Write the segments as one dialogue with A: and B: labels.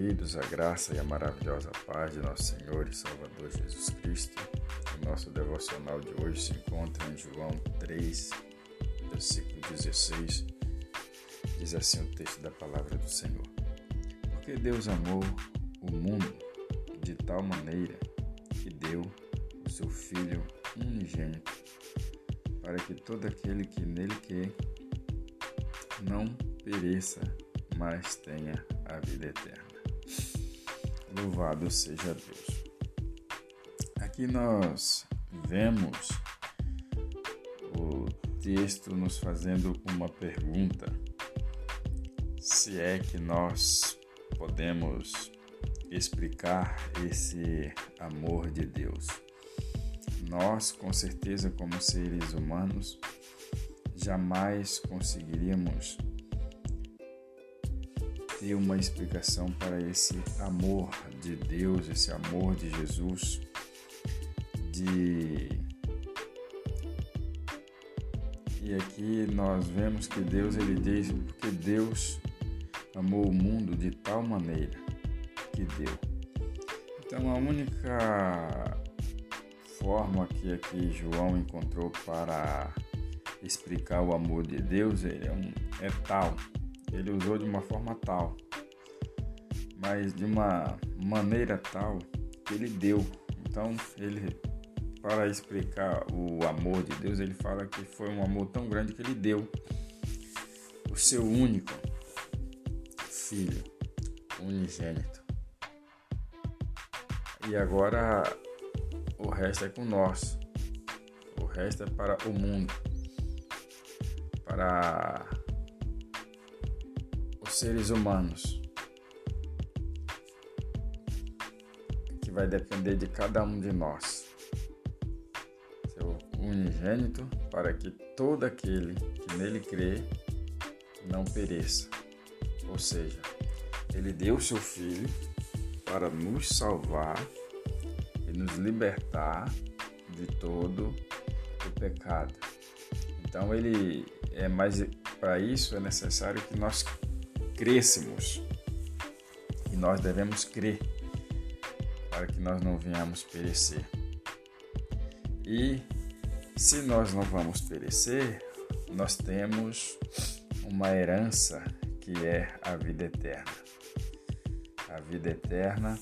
A: queridos, a graça e a maravilhosa paz de nosso Senhor e Salvador Jesus Cristo. O nosso devocional de hoje se encontra em João 3, versículo 16. Diz assim o texto da palavra do Senhor: Porque Deus amou o mundo de tal maneira que deu o seu Filho unigênito, para que todo aquele que nele quer não pereça, mas tenha a vida eterna. Louvado seja Deus. Aqui nós vemos o texto nos fazendo uma pergunta: se é que nós podemos explicar esse amor de Deus. Nós, com certeza, como seres humanos, jamais conseguiríamos ter uma explicação para esse amor de Deus, esse amor de Jesus, de e aqui nós vemos que Deus ele diz porque Deus amou o mundo de tal maneira que deu. Então a única forma que aqui João encontrou para explicar o amor de Deus é, um, é tal ele usou de uma forma tal, mas de uma maneira tal que ele deu. Então, ele para explicar o amor de Deus, ele fala que foi um amor tão grande que ele deu o seu único filho, unigênito. E agora o resto é com nós. O resto é para o mundo. Para seres humanos, que vai depender de cada um de nós. Seu unigênito, para que todo aquele que nele crê não pereça. Ou seja, ele deu seu filho para nos salvar e nos libertar de todo o pecado. Então ele é mais para isso é necessário que nós crescemos. E nós devemos crer para que nós não venhamos perecer. E se nós não vamos perecer, nós temos uma herança que é a vida eterna. A vida eterna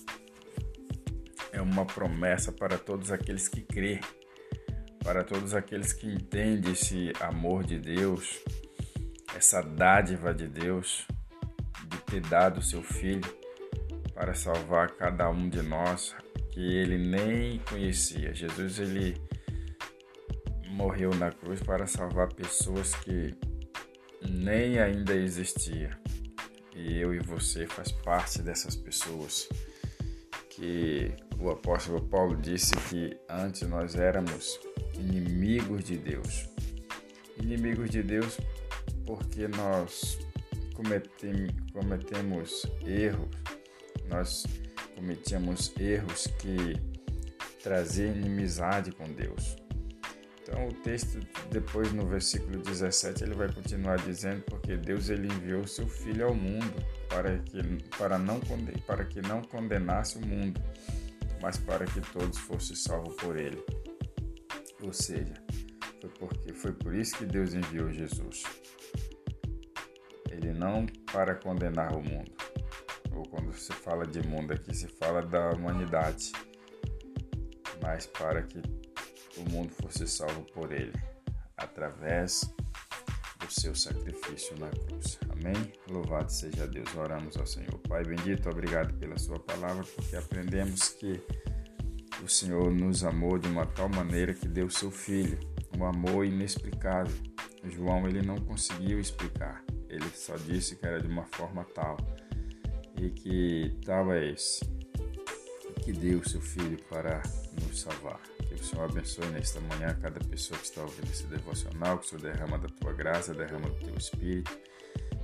A: é uma promessa para todos aqueles que crê, para todos aqueles que entendem esse amor de Deus, essa dádiva de Deus ter dado seu filho para salvar cada um de nós que ele nem conhecia. Jesus ele morreu na cruz para salvar pessoas que nem ainda existia. E eu e você faz parte dessas pessoas que o apóstolo Paulo disse que antes nós éramos inimigos de Deus. Inimigos de Deus porque nós cometem, cometemos erros, nós cometíamos erros que traziam inimizade com Deus. Então o texto depois no versículo 17 ele vai continuar dizendo porque Deus ele enviou seu filho ao mundo para que para não para que não condenasse o mundo, mas para que todos fossem salvos por ele. Ou seja, foi porque foi por isso que Deus enviou Jesus ele não para condenar o mundo. Ou quando se fala de mundo aqui, se fala da humanidade, mas para que o mundo fosse salvo por ele, através do seu sacrifício na cruz. Amém? Louvado seja Deus. Oramos ao Senhor. Pai bendito, obrigado pela sua palavra, porque aprendemos que o Senhor nos amou de uma tal maneira que deu seu filho, um amor inexplicável. João ele não conseguiu explicar. Ele só disse que era de uma forma tal e que tal é esse que deu o seu filho para nos salvar. Que o Senhor abençoe nesta manhã cada pessoa que está ouvindo esse devocional, que o Senhor derrama da tua graça, derrama do teu espírito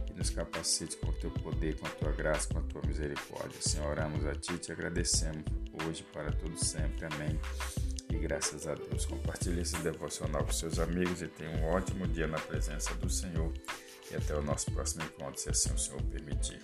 A: e nos capacite com o teu poder, com a tua graça, com a tua misericórdia. Senhor, oramos a ti e te agradecemos hoje para todos sempre. Amém. E graças a Deus. Compartilhe esse devocional com seus amigos e tenha um ótimo dia na presença do Senhor. E até o nosso próximo encontro, se assim o Senhor permitir.